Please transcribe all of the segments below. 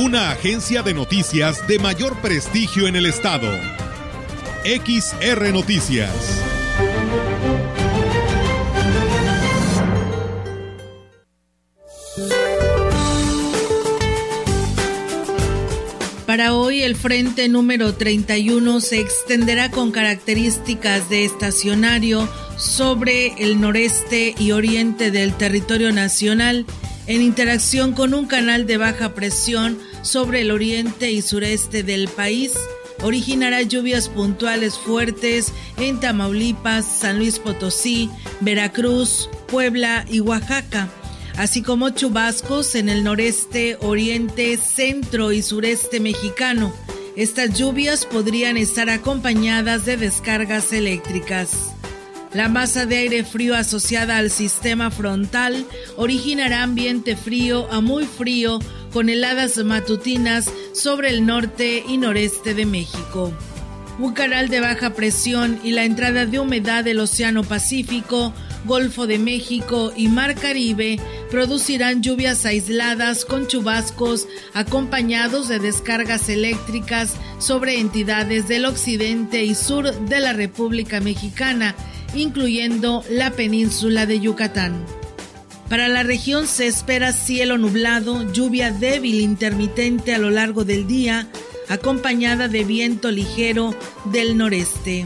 una agencia de noticias de mayor prestigio en el estado. XR Noticias. Para hoy el frente número 31 se extenderá con características de estacionario sobre el noreste y oriente del territorio nacional en interacción con un canal de baja presión sobre el oriente y sureste del país. Originará lluvias puntuales fuertes en Tamaulipas, San Luis Potosí, Veracruz, Puebla y Oaxaca, así como chubascos en el noreste, oriente, centro y sureste mexicano. Estas lluvias podrían estar acompañadas de descargas eléctricas. La masa de aire frío asociada al sistema frontal originará ambiente frío a muy frío con heladas matutinas sobre el norte y noreste de México. Un canal de baja presión y la entrada de humedad del Océano Pacífico, Golfo de México y Mar Caribe producirán lluvias aisladas con chubascos acompañados de descargas eléctricas sobre entidades del occidente y sur de la República Mexicana incluyendo la península de Yucatán. Para la región se espera cielo nublado, lluvia débil intermitente a lo largo del día, acompañada de viento ligero del noreste.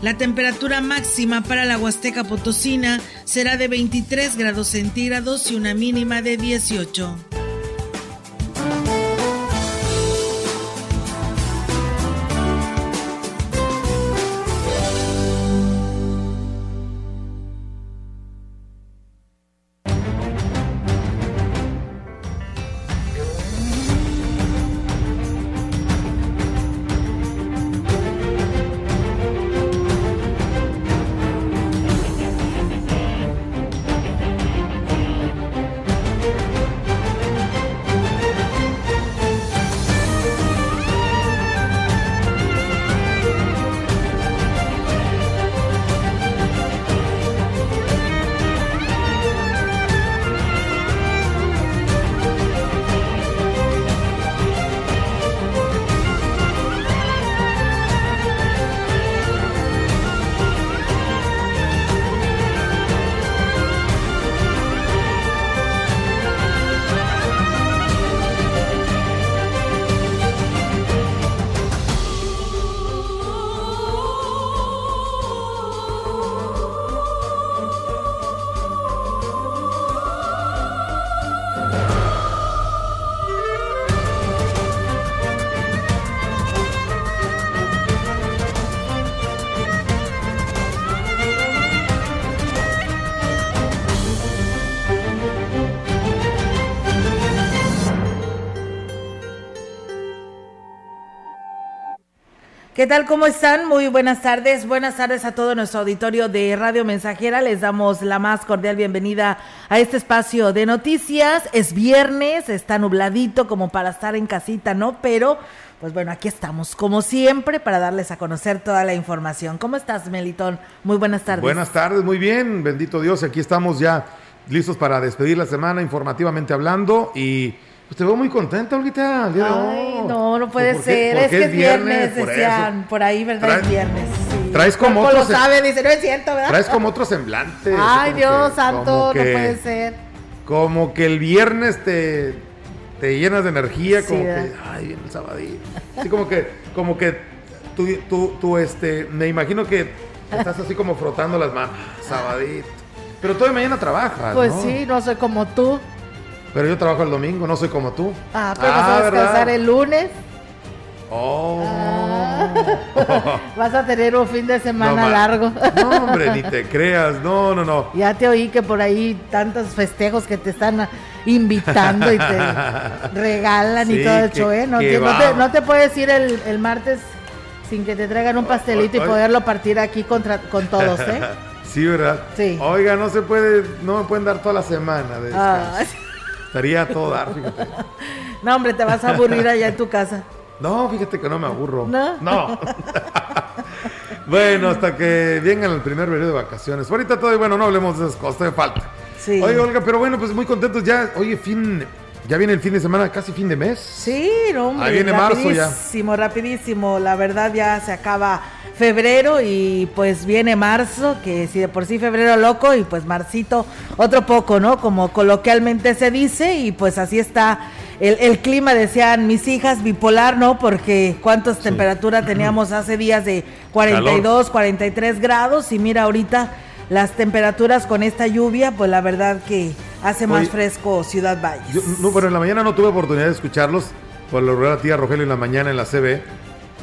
La temperatura máxima para la Huasteca Potosina será de 23 grados centígrados y una mínima de 18. ¿Qué tal? ¿Cómo están? Muy buenas tardes. Buenas tardes a todo nuestro auditorio de Radio Mensajera. Les damos la más cordial bienvenida a este espacio de noticias. Es viernes, está nubladito como para estar en casita, ¿no? Pero, pues bueno, aquí estamos, como siempre, para darles a conocer toda la información. ¿Cómo estás, Melitón? Muy buenas tardes. Buenas tardes, muy bien. Bendito Dios, aquí estamos ya listos para despedir la semana informativamente hablando y pues te veo muy contenta, Olguita, el día de Ay, no, no puede ser. Es que es viernes, decían por ahí, ¿verdad? Es viernes. Traes como otro. lo sabe, dice, no es cierto, ¿verdad? Traes como otro semblante. Ay, Dios santo, no puede ser. Como que el viernes te, te llenas de energía, como que, ay, viene el sabadito. Así como que, como que tú, tú, tú, este, me imagino que estás así como frotando las manos, sabadito. Pero de mañana trabajas, Pues sí, no sé como tú. Pero yo trabajo el domingo, no soy como tú. Ah, pero vas a ah, descansar el lunes. Oh. Ah. Vas a tener un fin de semana largo. No, hombre, ni te creas. No, no, no. Ya te oí que por ahí tantos festejos que te están invitando y te regalan y todo el show, ¿eh? No, te, puedes ir el, martes sin que te traigan un pastelito y poderlo partir aquí contra, con todos, ¿eh? Sí, ¿verdad? Sí. Oiga, no se puede, no me pueden dar toda la semana de ah. Estaría todo dar, fíjate. No, hombre, te vas a aburrir allá en tu casa. No, fíjate que no me aburro. No. No. bueno, hasta que vengan el primer periodo de vacaciones. Ahorita todavía, bueno, no hablemos de esas cosas, de falta. Sí. Oye, Olga, pero bueno, pues muy contentos ya. Oye, fin, ya viene el fin de semana, casi fin de mes. Sí, hombre. Ahí viene marzo ya. Rapidísimo, rapidísimo. La verdad ya se acaba febrero y pues viene marzo, que si de por sí febrero loco y pues marcito otro poco, ¿no? Como coloquialmente se dice y pues así está el, clima, decían mis hijas, bipolar, ¿no? Porque cuántas temperaturas teníamos hace días de 42, 43 grados y mira ahorita las temperaturas con esta lluvia, pues la verdad que hace más fresco Ciudad Valles. no, pero en la mañana no tuve oportunidad de escucharlos, por lo la tía Rogelio en la mañana en la CB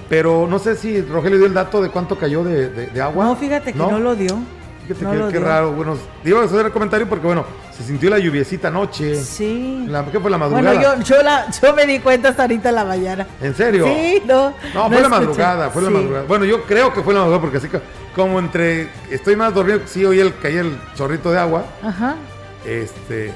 pero no sé si Rogelio dio el dato de cuánto cayó de, agua. No, fíjate que no, lo dio. Fíjate qué raro. Bueno, iba a hacer el comentario porque, bueno, se sintió la lluviecita anoche. Sí. ¿Qué fue la madrugada? Bueno, yo, yo, me di cuenta hasta ahorita en la mañana. ¿En serio? Sí, no. No, fue la madrugada, fue la madrugada. Bueno, yo creo que fue la madrugada porque así como entre. Estoy más dormido, sí oí el, caía el chorrito de agua. Ajá. Este.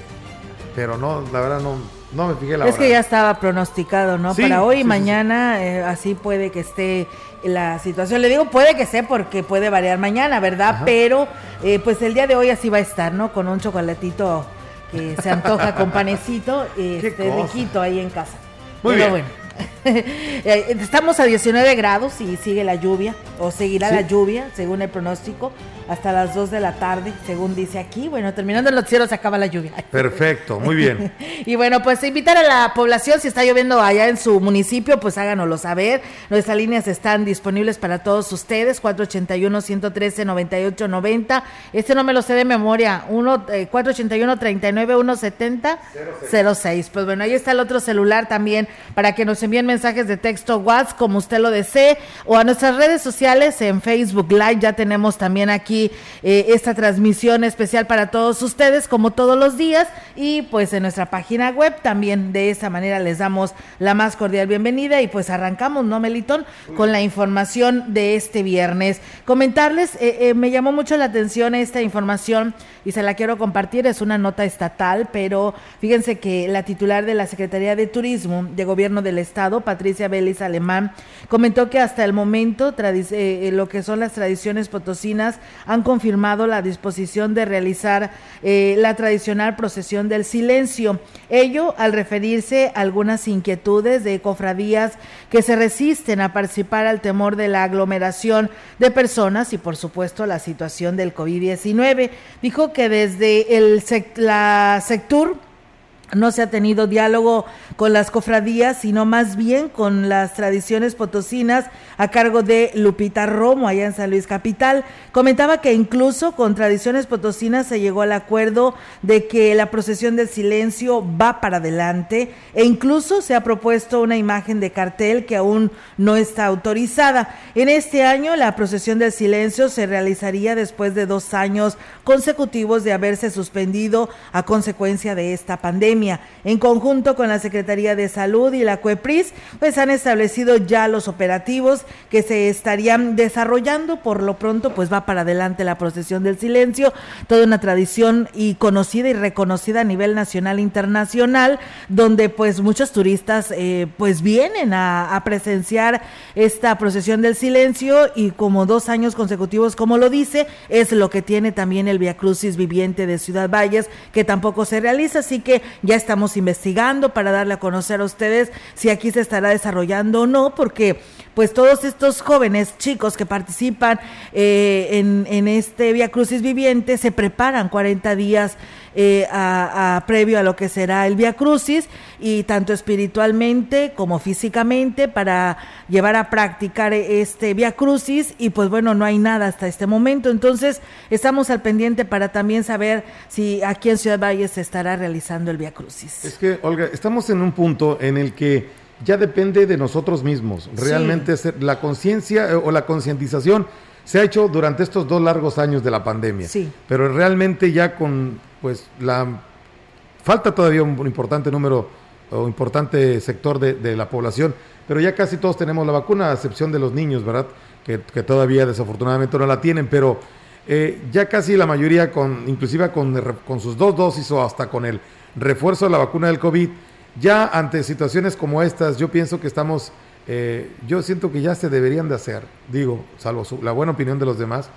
Pero no, la verdad no no me fijé la Es que ya estaba pronosticado, ¿no? Para hoy y mañana, eh, así puede que esté la situación. Le digo puede que sea porque puede variar mañana, ¿verdad? Pero eh, pues el día de hoy así va a estar, ¿no? Con un chocolatito que se antoja con panecito, este, riquito ahí en casa. Muy Pero bien. bueno. Estamos a 19 grados y sigue la lluvia, o seguirá la lluvia, según el pronóstico hasta las 2 de la tarde, según dice aquí. Bueno, terminando el noticiero se acaba la lluvia. Perfecto, muy bien. y bueno, pues invitar a la población, si está lloviendo allá en su municipio, pues háganoslo saber. Nuestras líneas están disponibles para todos ustedes, 481-113-9890. Este no me lo sé de memoria, 481-39-170-06. Pues bueno, ahí está el otro celular también para que nos envíen mensajes de texto WhatsApp como usted lo desee o a nuestras redes sociales en Facebook Live. Ya tenemos también aquí eh, esta transmisión especial para todos ustedes, como todos los días, y pues en nuestra página web también de esa manera les damos la más cordial bienvenida y pues arrancamos, ¿no, Melitón? Con la información de este viernes. Comentarles, eh, eh, me llamó mucho la atención esta información y se la quiero compartir, es una nota estatal, pero fíjense que la titular de la Secretaría de Turismo de Gobierno del Estado, Patricia Vélez Alemán, comentó que hasta el momento lo que son las tradiciones potosinas han confirmado la disposición de realizar eh, la tradicional procesión del silencio. Ello al referirse a algunas inquietudes de cofradías que se resisten a participar al temor de la aglomeración de personas y por supuesto la situación del COVID-19. Dijo que desde el la sector no se ha tenido diálogo con las cofradías, sino más bien con las tradiciones potosinas a cargo de Lupita Romo, allá en San Luis Capital. Comentaba que incluso con tradiciones potosinas se llegó al acuerdo de que la procesión del silencio va para adelante e incluso se ha propuesto una imagen de cartel que aún no está autorizada. En este año la procesión del silencio se realizaría después de dos años consecutivos de haberse suspendido a consecuencia de esta pandemia. En conjunto con la Secretaría de Salud y la CUEPRIS, pues han establecido ya los operativos que se estarían desarrollando. Por lo pronto, pues va para adelante la procesión del silencio, toda una tradición y conocida y reconocida a nivel nacional e internacional, donde pues muchos turistas eh, pues vienen a, a presenciar esta procesión del silencio y como dos años consecutivos, como lo dice, es lo que tiene también el Via Crucis viviente de Ciudad Valles, que tampoco se realiza, así que ya estamos investigando para darle a conocer a ustedes si aquí se estará desarrollando o no, porque pues todos estos jóvenes chicos que participan eh, en, este Via Crucis Viviente se preparan 40 días eh, a, previo a lo que será el Via Crucis y tanto espiritualmente como físicamente para llevar a practicar este Via Crucis y pues bueno, no hay nada hasta este momento. Entonces estamos al pendiente para también saber si aquí en Ciudad Valle se estará realizando el Via Crucis. Es que, Olga, estamos en un punto en el que ya depende de nosotros mismos. Realmente la conciencia eh, o la concientización se ha hecho durante estos dos largos años de la pandemia. Sí. Pero realmente ya con pues la falta todavía un, importante número o importante sector de, la población, pero ya casi todos tenemos la vacuna, a excepción de los niños, ¿verdad? Que, todavía desafortunadamente no la tienen, pero eh, ya casi la mayoría, con, inclusive con, con sus dos dosis o hasta con el refuerzo de la vacuna del COVID, ya ante situaciones como estas, yo pienso que estamos, eh, yo siento que ya se deberían de hacer, digo, salvo la buena opinión de los demás,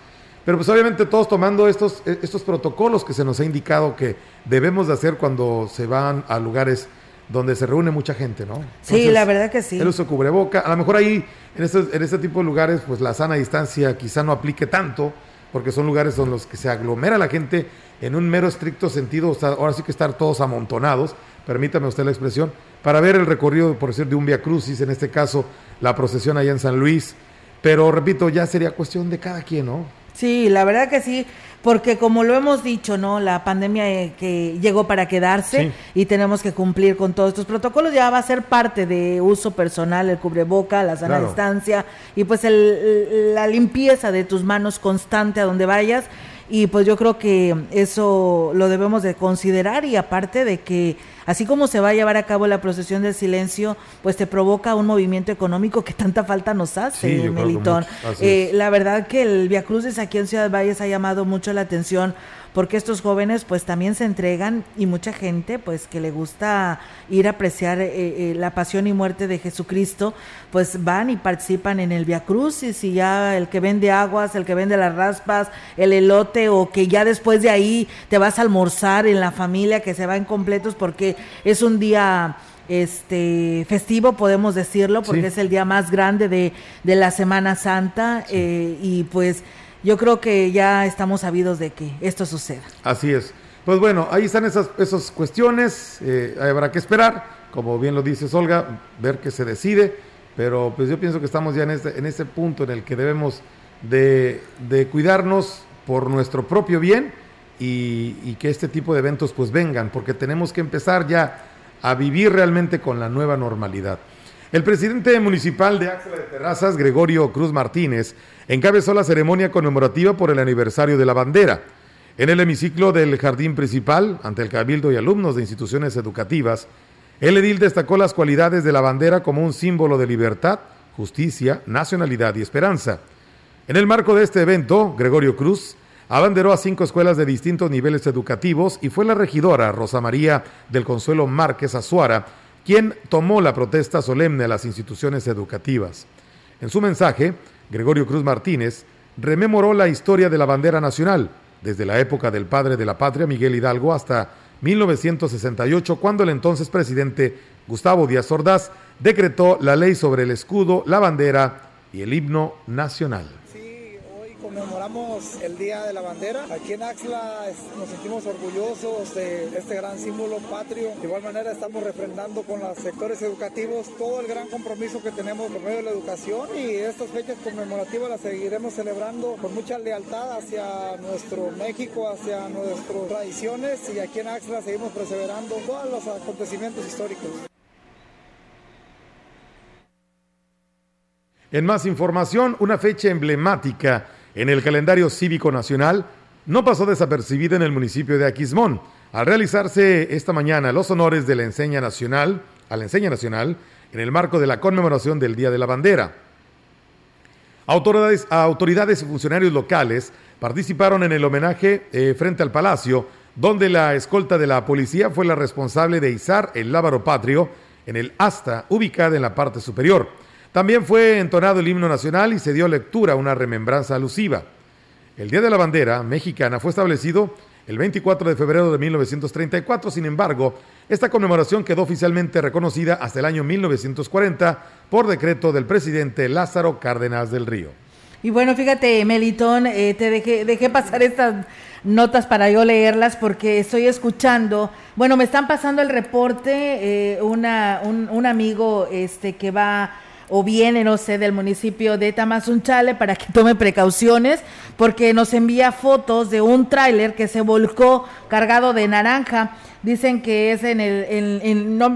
pero pues obviamente todos tomando estos, e, estos protocolos que se nos ha indicado que debemos de hacer cuando se van a lugares donde se reúne mucha gente, ¿no? sí, la verdad que sí. El uso cubreboca, a lo mejor ahí, en este, en este tipo de lugares, pues la sana distancia quizá no aplique tanto, porque son lugares donde los que se aglomera la gente en un mero estricto sentido, ahora sí que estar todos amontonados, permítame usted la expresión, para ver el recorrido, por decir, de un Via Crucis, en este caso la procesión allá en San Luis. Pero repito, ya sería cuestión de cada quien, ¿no? Sí, la verdad que sí, porque como lo hemos dicho, ¿no? La pandemia eh, que llegó para quedarse y tenemos que cumplir con todos estos protocolos, ya va a ser parte de uso personal, el cubreboca, la sana distancia y pues la limpieza de tus manos constante a donde vayas y pues yo creo que eso lo debemos de considerar y aparte de que así como se va a llevar a cabo la procesión del silencio, pues te provoca un movimiento económico que tanta falta nos hace, Melitón. Eh, la verdad que el Via Cruces aquí en Ciudad Valles ha llamado mucho la atención porque estos jóvenes pues también se entregan y mucha gente pues que le gusta ir a apreciar eh, eh, la pasión y muerte de Jesucristo, pues van y participan en el Via Crucis y ya el que vende aguas, el que vende las raspas, el elote o que ya después de ahí te vas a almorzar en la familia que se va en completos porque es un día este festivo podemos decirlo porque es el día más grande de, la Semana Santa eh, y pues yo creo que ya estamos sabidos de que esto suceda. Así es. Pues bueno, ahí están esas, esas cuestiones, eh, habrá que esperar, como bien lo dice Olga, ver qué se decide, pero pues yo pienso que estamos ya en este, en este punto en el que debemos de, cuidarnos por nuestro propio bien y, y, que este tipo de eventos pues vengan, porque tenemos que empezar ya a vivir realmente con la nueva normalidad. El presidente municipal de Axla de Terrazas, Gregorio Cruz Martínez, encabezó la ceremonia conmemorativa por el aniversario de la bandera. En el hemiciclo del jardín principal, ante el cabildo y alumnos de instituciones educativas, el edil destacó las cualidades de la bandera como un símbolo de libertad, justicia, nacionalidad y esperanza. En el marco de este evento, Gregorio Cruz abanderó a cinco escuelas de distintos niveles educativos y fue la regidora Rosa María del Consuelo Márquez Azuara quien tomó la protesta solemne a las instituciones educativas. En su mensaje, Gregorio Cruz Martínez rememoró la historia de la bandera nacional, desde la época del padre de la patria, Miguel Hidalgo, hasta 1968, cuando el entonces presidente Gustavo Díaz Ordaz decretó la ley sobre el escudo, la bandera y el himno nacional conmemoramos el Día de la Bandera. Aquí en Axla nos sentimos orgullosos de este gran símbolo patrio. De igual manera estamos refrendando con los sectores educativos todo el gran compromiso que tenemos por medio de la educación y estas fechas conmemorativas las seguiremos celebrando con mucha lealtad hacia nuestro México, hacia nuestras tradiciones y aquí en Axla seguimos perseverando todos los acontecimientos históricos. En más información, una fecha emblemática en el calendario cívico nacional no pasó desapercibida en el municipio de Aquismón, al realizarse esta mañana los honores de la enseña nacional, a la enseña nacional, en el marco de la conmemoración del Día de la Bandera. Autoridades, y funcionarios locales participaron en el homenaje eh, frente al Palacio, donde la escolta de la policía fue la responsable de izar el lábaro patrio en el asta ubicada en la parte superior. También fue entonado el himno nacional y se dio lectura a una remembranza alusiva. El Día de la Bandera mexicana fue establecido el 24 de febrero de 1934, sin embargo, esta conmemoración quedó oficialmente reconocida hasta el año 1940 por decreto del presidente Lázaro Cárdenas del Río. Y bueno, fíjate, Melitón, eh, te dejé, dejé pasar estas notas para yo leerlas porque estoy escuchando, bueno, me están pasando el reporte, eh, un, un, amigo este, que va o viene, no sé, del municipio de Tamazunchale para que tome precauciones porque nos envía fotos de un tráiler que se volcó cargado de naranja. Dicen que es en el, en, no,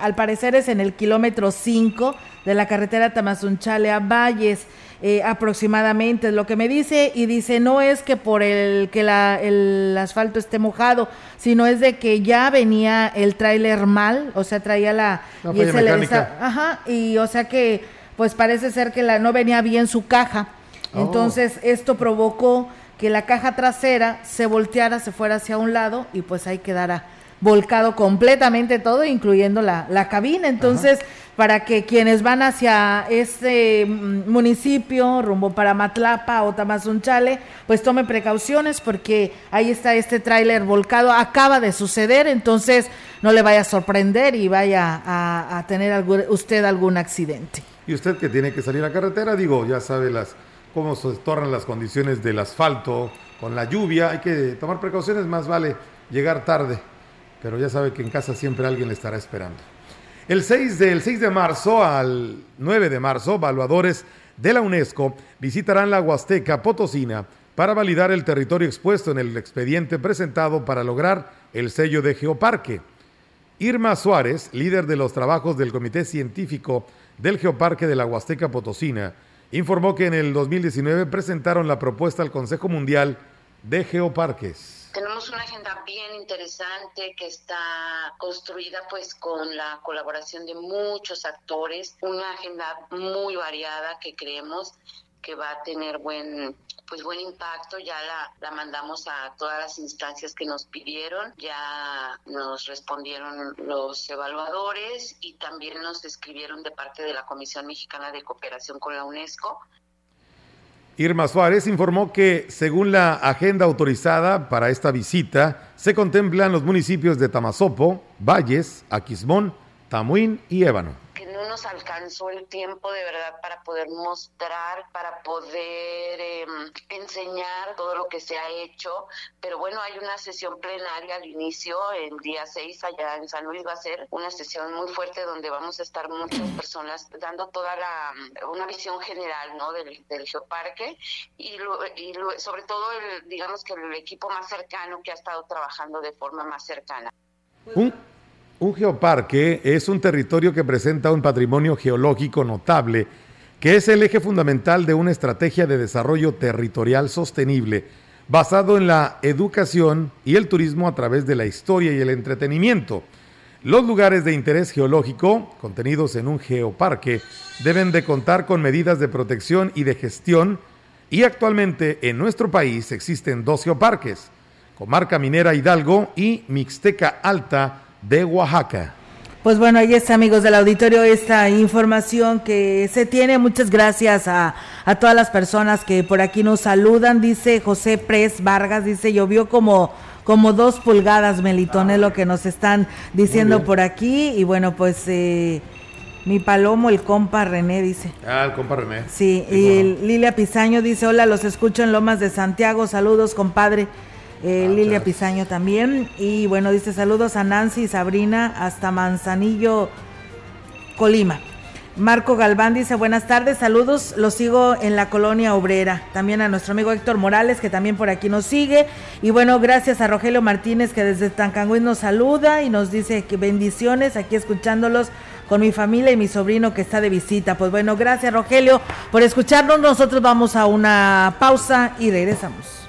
al parecer es en el kilómetro 5 de la carretera Tamazunchale a Valles. Eh, aproximadamente, es lo que me dice, y dice, no es que por el que la, el asfalto esté mojado, sino es de que ya venía el tráiler mal, o sea, traía la... y ajá, y o sea que, pues parece ser que la, no venía bien su caja, oh. entonces esto provocó que la caja trasera se volteara, se fuera hacia un lado y pues ahí quedara volcado completamente todo, incluyendo la, la cabina. Entonces, para que quienes van hacia este mm, municipio, rumbo para Matlapa o Tamazunchale, pues tomen precauciones porque ahí está este tráiler volcado, acaba de suceder, entonces no le vaya a sorprender y vaya a, tener usted algún accidente. Y usted que tiene que salir a carretera, digo, ya sabe las cómo se tornan las condiciones del asfalto con la lluvia, hay que tomar precauciones, más vale llegar tarde, pero ya sabe que en casa siempre alguien le estará esperando. El 6, del 6 de marzo al 9 de marzo, evaluadores de la UNESCO visitarán la Huasteca Potosina para validar el territorio expuesto en el expediente presentado para lograr el sello de Geoparque. Irma Suárez, líder de los trabajos del Comité Científico del Geoparque de la Huasteca Potosina, informó que en el 2019 presentaron la propuesta al Consejo Mundial de Geoparques. Tenemos una agenda bien interesante que está construida pues con la colaboración de muchos actores, una agenda muy variada que creemos que va a tener buen pues buen impacto, ya la, la, mandamos a todas las instancias que nos pidieron, ya nos respondieron los evaluadores y también nos escribieron de parte de la Comisión Mexicana de Cooperación con la UNESCO Irma Suárez informó que, según la agenda autorizada para esta visita, se contemplan los municipios de Tamazopo, Valles, Aquismón, Tamuín y Ébano nos alcanzó el tiempo de verdad para poder mostrar, para poder em, enseñar todo lo que se ha hecho. Pero bueno, hay una sesión plenaria al inicio, el día 6 allá en San Luis va a ser una sesión muy fuerte donde vamos a estar muchas personas dando toda la, una visión general ¿no? del, del geoparque y, y sobre todo, el, digamos que el equipo más cercano que ha estado trabajando de forma más cercana. Geoparque es un territorio que presenta un patrimonio geológico notable, que es el eje fundamental de una estrategia de desarrollo territorial sostenible, basado en la educación y el turismo a través de la historia y el entretenimiento. Los lugares de interés geológico, contenidos en un geoparque, deben de contar con medidas de protección y de gestión, y actualmente en nuestro país existen dos geoparques, Comarca Minera Hidalgo y Mixteca Alta, de Oaxaca. Pues bueno, ahí está, amigos del auditorio, esta información que se tiene. Muchas gracias a, a todas las personas que por aquí nos saludan. Dice José Pres Vargas, dice, llovió como, como dos pulgadas, Melitón, es lo que nos están diciendo por aquí. Y bueno, pues eh, mi palomo, el compa René, dice. Ah, el compa René. Sí, y Lilia Pizaño dice, hola, los escucho en Lomas de Santiago, saludos, compadre. Eh, ah, Lilia Pizaño también. Y bueno, dice saludos a Nancy y Sabrina hasta Manzanillo, Colima. Marco Galván dice buenas tardes, saludos, los sigo en la colonia obrera. También a nuestro amigo Héctor Morales, que también por aquí nos sigue. Y bueno, gracias a Rogelio Martínez, que desde Tancangüí nos saluda y nos dice que bendiciones aquí escuchándolos con mi familia y mi sobrino que está de visita. Pues bueno, gracias Rogelio por escucharnos. Nosotros vamos a una pausa y regresamos.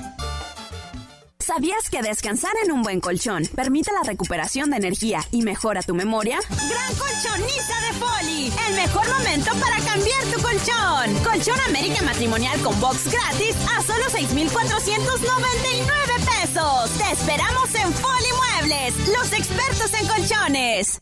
¿Sabías que descansar en un buen colchón permite la recuperación de energía y mejora tu memoria? Gran colchoniza de Poli, el mejor momento para cambiar tu colchón. Colchón América Matrimonial con box gratis a solo 6,499 pesos. Te esperamos en Poli Muebles, los expertos en colchones.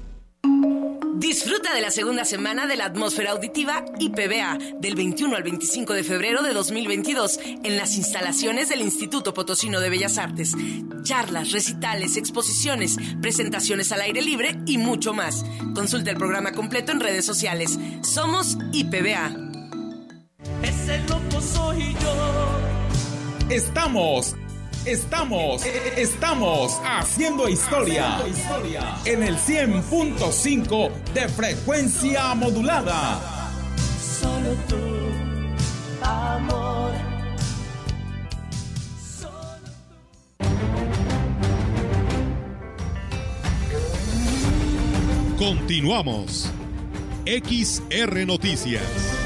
Disfruta de la segunda semana de la atmósfera auditiva IPBA del 21 al 25 de febrero de 2022 en las instalaciones del Instituto Potosino de Bellas Artes. Charlas, recitales, exposiciones, presentaciones al aire libre y mucho más. Consulta el programa completo en redes sociales. Somos IPBA. Ese loco soy yo. Estamos Estamos, estamos haciendo historia en el 100.5 de frecuencia modulada. Solo tú, amor. Continuamos. XR Noticias.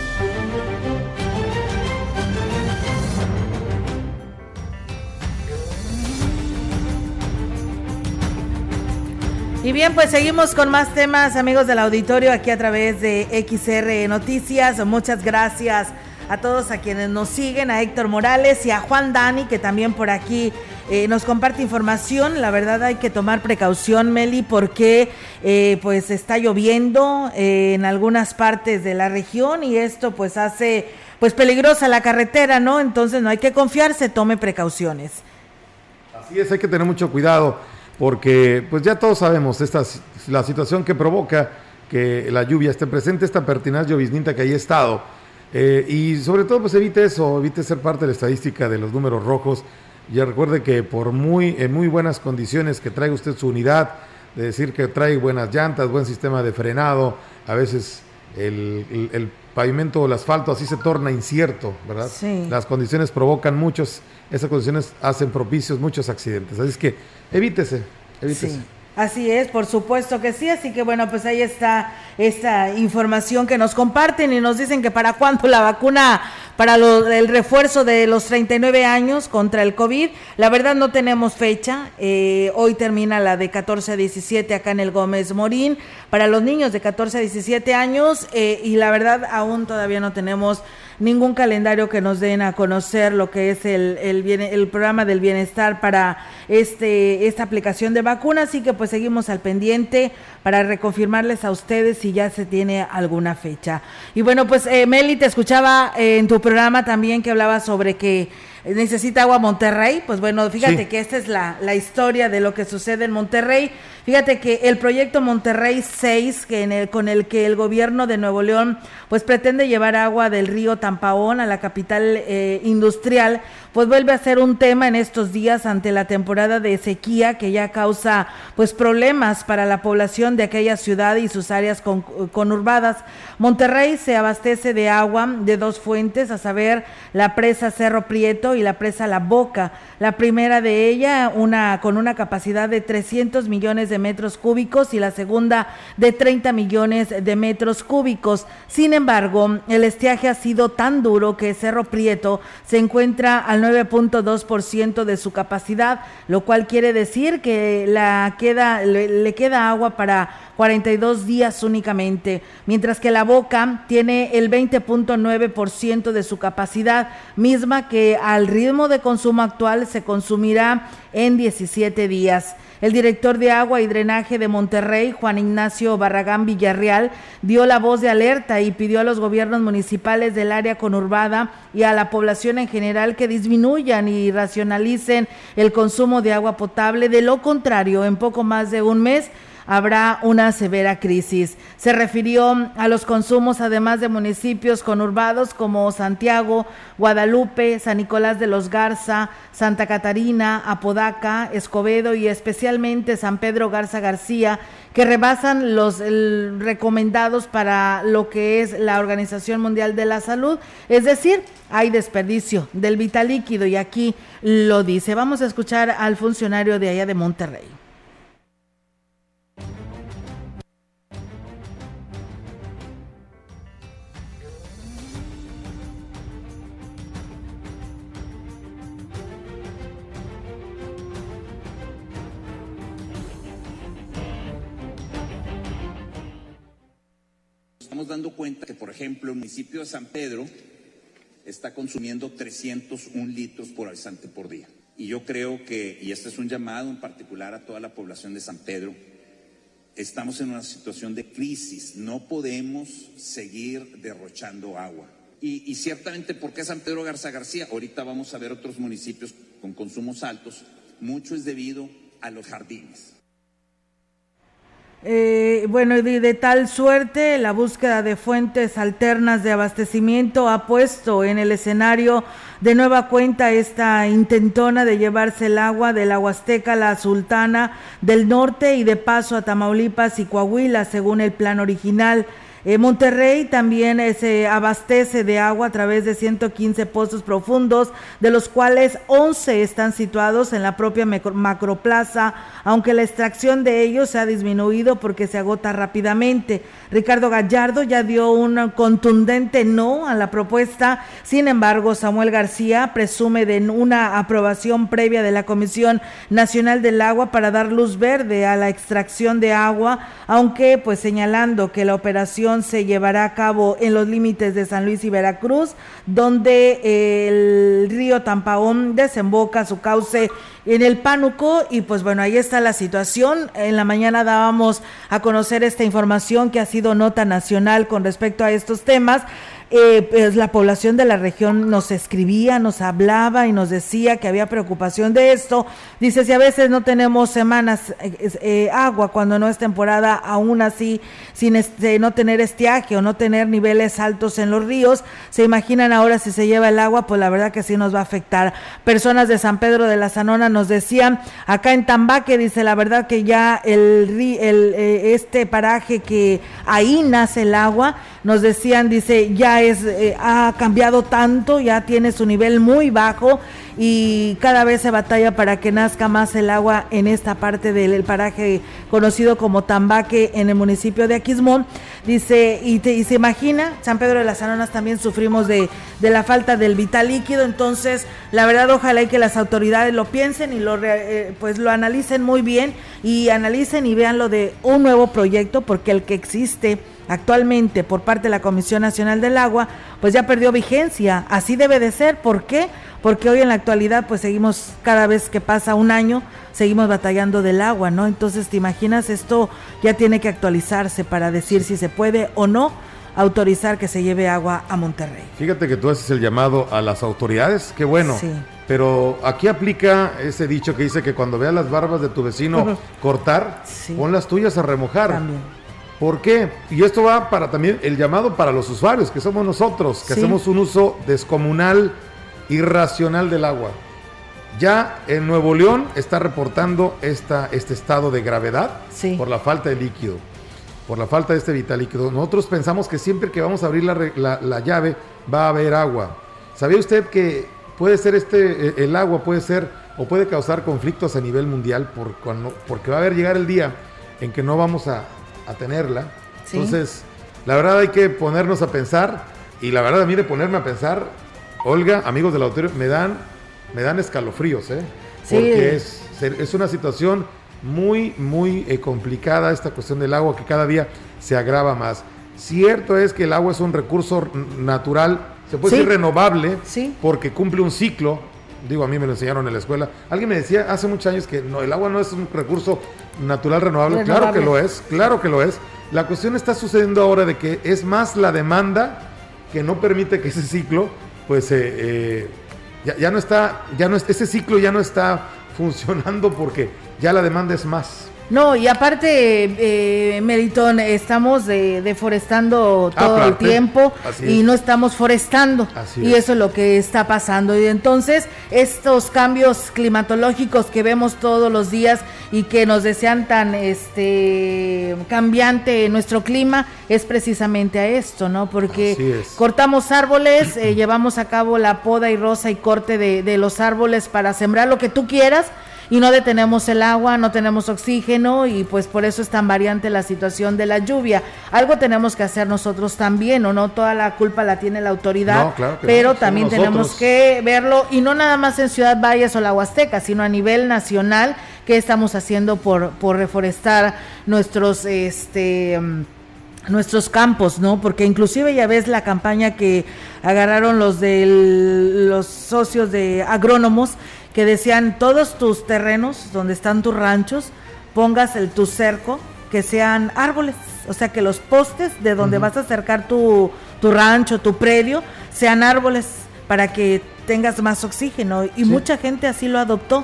Y bien, pues seguimos con más temas, amigos del auditorio, aquí a través de XR Noticias. Muchas gracias a todos a quienes nos siguen, a Héctor Morales y a Juan Dani, que también por aquí eh, nos comparte información. La verdad hay que tomar precaución, Meli, porque eh, pues está lloviendo eh, en algunas partes de la región y esto pues hace pues peligrosa la carretera, ¿no? Entonces no hay que confiarse, tome precauciones. Así es, hay que tener mucho cuidado porque pues ya todos sabemos esta, la situación que provoca que la lluvia esté presente, esta pertinaz lloviznita que haya estado. Eh, y sobre todo, pues evite eso, evite ser parte de la estadística de los números rojos. Ya recuerde que por muy, en muy buenas condiciones que traiga usted su unidad, de decir que trae buenas llantas, buen sistema de frenado, a veces el, el, pavimento o el asfalto así se torna incierto, ¿verdad? Sí. Las condiciones provocan muchos, esas condiciones hacen propicios muchos accidentes. Así es que evítese, evítese. Así es, por supuesto que sí. Así que bueno, pues ahí está esta información que nos comparten y nos dicen que para cuándo la vacuna para el refuerzo de los 39 años contra el COVID. La verdad no tenemos fecha. Eh, hoy termina la de 14 a 17 acá en el Gómez Morín para los niños de 14 a 17 años eh, y la verdad aún todavía no tenemos ningún calendario que nos den a conocer lo que es el, el, el programa del bienestar para este, esta aplicación de vacuna, así que pues seguimos al pendiente para reconfirmarles a ustedes si ya se tiene alguna fecha. Y bueno, pues eh, Meli, te escuchaba eh, en tu programa también que hablaba sobre que necesita agua Monterrey, pues bueno, fíjate que esta es la, la historia de lo que sucede en Monterrey. Fíjate que el proyecto Monterrey 6, que en el, con el que el gobierno de Nuevo León pues pretende llevar agua del río Tampaón a la capital eh, industrial, pues vuelve a ser un tema en estos días ante la temporada de sequía que ya causa pues problemas para la población de aquella ciudad y sus áreas con, conurbadas. Monterrey se abastece de agua de dos fuentes, a saber la presa Cerro Prieto y la presa La Boca. La primera de ella una, con una capacidad de 300 millones de metros cúbicos y la segunda de 30 millones de metros cúbicos. Sin embargo, el estiaje ha sido tan duro que Cerro Prieto se encuentra al 9.2% de su capacidad, lo cual quiere decir que le queda agua para 42 días únicamente, mientras que la boca tiene el 20.9% de su capacidad, misma que al ritmo de consumo actual se consumirá en 17 días. El director de agua y drenaje de Monterrey, Juan Ignacio Barragán Villarreal, dio la voz de alerta y pidió a los gobiernos municipales del área conurbada y a la población en general que disminuyan y racionalicen el consumo de agua potable. De lo contrario, en poco más de un mes, habrá una severa crisis. Se refirió a los consumos además de municipios conurbados como Santiago, Guadalupe, San Nicolás de los Garza, Santa Catarina, Apodaca, Escobedo y especialmente San Pedro Garza García, que rebasan los recomendados para lo que es la Organización Mundial de la Salud. Es decir, hay desperdicio del vital líquido y aquí lo dice. Vamos a escuchar al funcionario de allá de Monterrey. Estamos dando cuenta que, por ejemplo, el municipio de San Pedro está consumiendo 301 litros por habitante por día. Y yo creo que, y este es un llamado en particular a toda la población de San Pedro, estamos en una situación de crisis, no podemos seguir derrochando agua. Y, y ciertamente, ¿por qué San Pedro Garza García? Ahorita vamos a ver otros municipios con consumos altos. Mucho es debido a los jardines. Eh, bueno, de, de, tal suerte, la búsqueda de fuentes alternas de abastecimiento ha puesto en el escenario de nueva cuenta esta intentona de llevarse el agua de la Huasteca la Sultana del Norte y de paso a Tamaulipas y Coahuila, según el plan original. Eh, Monterrey también eh, se abastece de agua a través de 115 pozos profundos, de los cuales 11 están situados en la propia macroplaza, aunque la extracción de ellos se ha disminuido porque se agota rápidamente. Ricardo Gallardo ya dio un contundente no a la propuesta, sin embargo Samuel García presume de una aprobación previa de la Comisión Nacional del Agua para dar luz verde a la extracción de agua, aunque pues señalando que la operación se llevará a cabo en los límites de San Luis y Veracruz, donde el río Tampaón desemboca su cauce en el Pánuco y pues bueno, ahí está la situación. En la mañana dábamos a conocer esta información que ha sido nota nacional con respecto a estos temas. Eh, pues la población de la región nos escribía, nos hablaba y nos decía que había preocupación de esto. Dice, si a veces no tenemos semanas eh, eh, agua cuando no es temporada, aún así, sin este, no tener estiaje o no tener niveles altos en los ríos, se imaginan ahora si se lleva el agua, pues la verdad que sí nos va a afectar. Personas de San Pedro de la Zanona nos decían, acá en Tambaque, dice, la verdad que ya el este paraje que ahí nace el agua, nos decían, dice, ya es, eh, ha cambiado tanto, ya tiene su nivel muy bajo y cada vez se batalla para que nazca más el agua en esta parte del paraje conocido como Tambaque en el municipio de Aquismón. Dice, y, y se imagina, San Pedro de las Anonas también sufrimos de, de, la falta del vital líquido, entonces la verdad ojalá y que las autoridades lo piensen y lo, eh, pues lo analicen muy bien y analicen y vean lo de un nuevo proyecto porque el que existe actualmente por parte de la Comisión Nacional del Agua, pues ya perdió vigencia. Así debe de ser. ¿Por qué? Porque hoy en la actualidad, pues seguimos, cada vez que pasa un año, seguimos batallando del agua, ¿no? Entonces, ¿te imaginas? Esto ya tiene que actualizarse para decir si se puede o no autorizar que se lleve agua a Monterrey. Fíjate que tú haces el llamado a las autoridades, qué bueno. Sí. Pero aquí aplica ese dicho que dice que cuando veas las barbas de tu vecino cortar, pon las tuyas a remojar. También. ¿Por qué? Y esto va para también el llamado para los usuarios, que somos nosotros, que hacemos un uso descomunal, irracional del agua. Ya en Nuevo León está reportando esta, este estado de gravedad por la falta de líquido, por la falta de este vital líquido. Nosotros pensamos que siempre que vamos a abrir la, la, llave va a haber agua. ¿Sabía usted que puede ser este, eh, el agua puede ser o puede causar conflictos a nivel mundial por cuando, porque va a haber llegar el día en que no vamos a, a tenerla. Entonces, la verdad hay que ponernos a pensar y la verdad a mí de ponerme a pensar, Olga, amigos del auditorio, me dan, me dan escalofríos, ¿eh? Porque es, es una situación muy, muy eh, complicada esta cuestión del agua que cada día se agrava más. Cierto es que el agua es un recurso natural, se puede decir renovable, porque cumple un ciclo. Digo, a mí me lo enseñaron en la escuela. Alguien me decía hace muchos años que no, el agua no es un recurso natural renovable. Claro que lo es, claro que lo es. La cuestión está sucediendo ahora de que es más la demanda que no permite que ese ciclo, pues, eh, eh, ya, ya, no está, ya no es, ese ciclo ya no está funcionando porque ya la demanda es más. No, y aparte, eh, Meritón, estamos deforestando ah, todo el tiempo y no estamos forestando. y eso es lo que está pasando. Y entonces, estos cambios climatológicos que vemos todos los días y que nos desean tan este cambiante nuestro clima, es precisamente a esto, ¿no? Porque cortamos árboles, eh, llevamos a cabo la poda y rosa y corte de, de los árboles para sembrar lo que tú quieras y no detenemos el agua, no tenemos oxígeno y pues por eso es tan variante la situación de la lluvia. Algo tenemos que hacer nosotros también, o no toda la culpa la tiene la autoridad, pero también tenemos que verlo y no nada más en Ciudad Valles o la Huasteca, sino a nivel nacional qué estamos haciendo por, por reforestar nuestros este nuestros campos, ¿no? Porque inclusive ya ves la campaña que agarraron los de los socios de agrónomos que decían todos tus terrenos donde están tus ranchos, pongas el tu cerco, que sean árboles, o sea que los postes de donde vas a acercar tu, tu rancho, tu predio, sean árboles para que tengas más oxígeno. Y mucha gente así lo adoptó.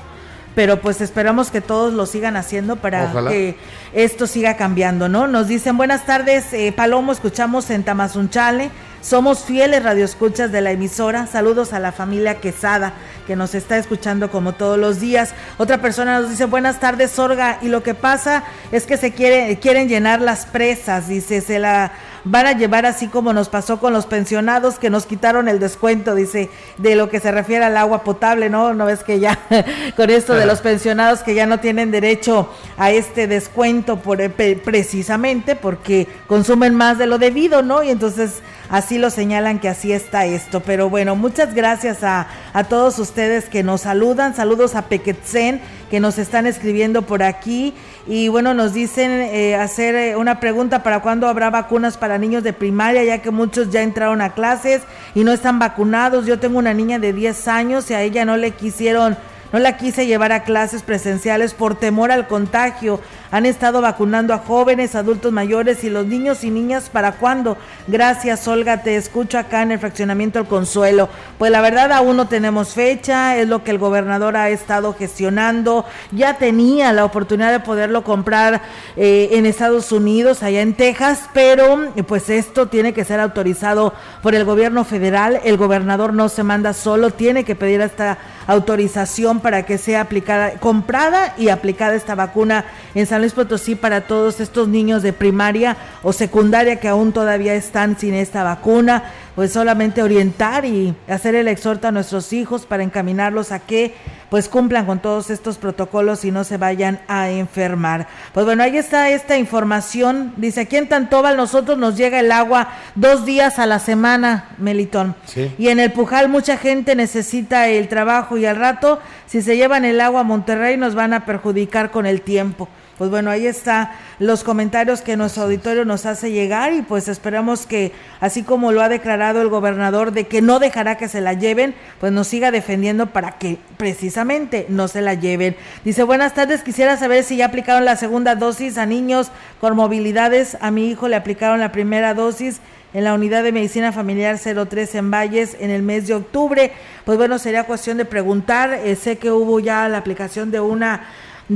Pero pues esperamos que todos lo sigan haciendo para que esto siga cambiando, ¿no? Nos dicen buenas tardes, eh, Palomo, escuchamos en Tamazunchale, somos fieles radioescuchas de la emisora. Saludos a la familia Quesada que nos está escuchando como todos los días. Otra persona nos dice buenas tardes, Sorga. Y lo que pasa es que se quiere, quieren llenar las presas. Dice, se la van a llevar así como nos pasó con los pensionados que nos quitaron el descuento, dice, de lo que se refiere al agua potable, ¿no? No es que ya con esto de los pensionados que ya no tienen derecho a este descuento por, precisamente porque consumen más de lo debido, ¿no? Y entonces así lo señalan que así está esto. Pero bueno, muchas gracias a, todos ustedes que nos saludan. Saludos a Pequetzen que nos están escribiendo por aquí. Y bueno, nos dicen eh, hacer eh, una pregunta para cuándo habrá vacunas para niños de primaria, ya que muchos ya entraron a clases y no están vacunados. Yo tengo una niña de 10 años y a ella no le quisieron no la quise llevar a clases presenciales por temor al contagio. Han estado vacunando a jóvenes, adultos mayores y los niños y niñas. ¿Para cuándo? Gracias, Olga. Te escucho acá en el fraccionamiento El Consuelo. Pues la verdad aún no tenemos fecha. Es lo que el gobernador ha estado gestionando. Ya tenía la oportunidad de poderlo comprar eh, en Estados Unidos, allá en Texas, pero pues esto tiene que ser autorizado por el gobierno federal. El gobernador no se manda solo, tiene que pedir esta autorización para que sea aplicada, comprada y aplicada esta vacuna en San Luis Potosí para todos estos niños de primaria o secundaria que aún todavía están sin esta vacuna pues solamente orientar y hacer el exhorto a nuestros hijos para encaminarlos a que pues cumplan con todos estos protocolos y no se vayan a enfermar. Pues bueno, ahí está esta información. Dice, aquí en Tantóbal nosotros nos llega el agua dos días a la semana, Melitón. Y en el Pujal mucha gente necesita el trabajo y al rato, si se llevan el agua a Monterrey, nos van a perjudicar con el tiempo. Pues bueno, ahí está los comentarios que nuestro auditorio nos hace llegar y pues esperamos que así como lo ha declarado el gobernador de que no dejará que se la lleven, pues nos siga defendiendo para que precisamente no se la lleven. Dice, buenas tardes, quisiera saber si ya aplicaron la segunda dosis a niños con movilidades. A mi hijo le aplicaron la primera dosis en la unidad de medicina familiar 03 en Valles en el mes de octubre. Pues bueno, sería cuestión de preguntar. Eh, sé que hubo ya la aplicación de una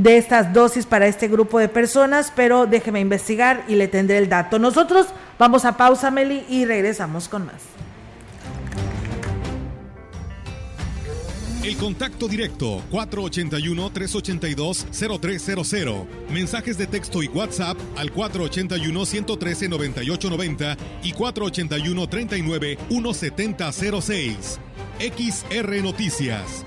de estas dosis para este grupo de personas, pero déjeme investigar y le tendré el dato. Nosotros vamos a pausa, Meli, y regresamos con más. El contacto directo 481-382-0300. Mensajes de texto y WhatsApp al 481-113-9890 y 481-39-1706. XR Noticias.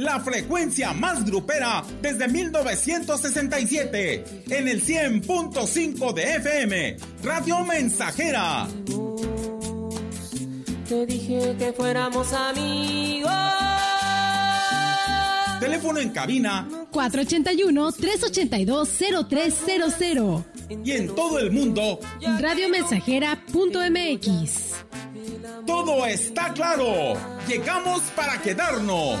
La frecuencia más grupera desde 1967, en el 100.5 de FM, Radio Mensajera. Te dije que fuéramos amigos. Teléfono en cabina 481-382-0300. Y en todo el mundo, radiomensajera.mx. Todo está claro. Llegamos para quedarnos.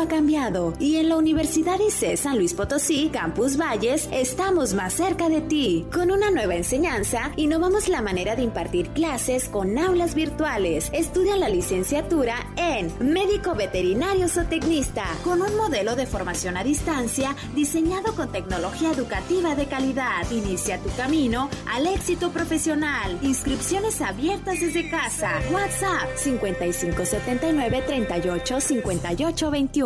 ha cambiado y en la Universidad ICE San Luis Potosí, Campus Valles, estamos más cerca de ti. Con una nueva enseñanza, innovamos la manera de impartir clases con aulas virtuales. Estudia la licenciatura en Médico Veterinario Zootecnista, con un modelo de formación a distancia diseñado con tecnología educativa de calidad. Inicia tu camino al éxito profesional. Inscripciones abiertas desde casa. WhatsApp 5579 38 58 21.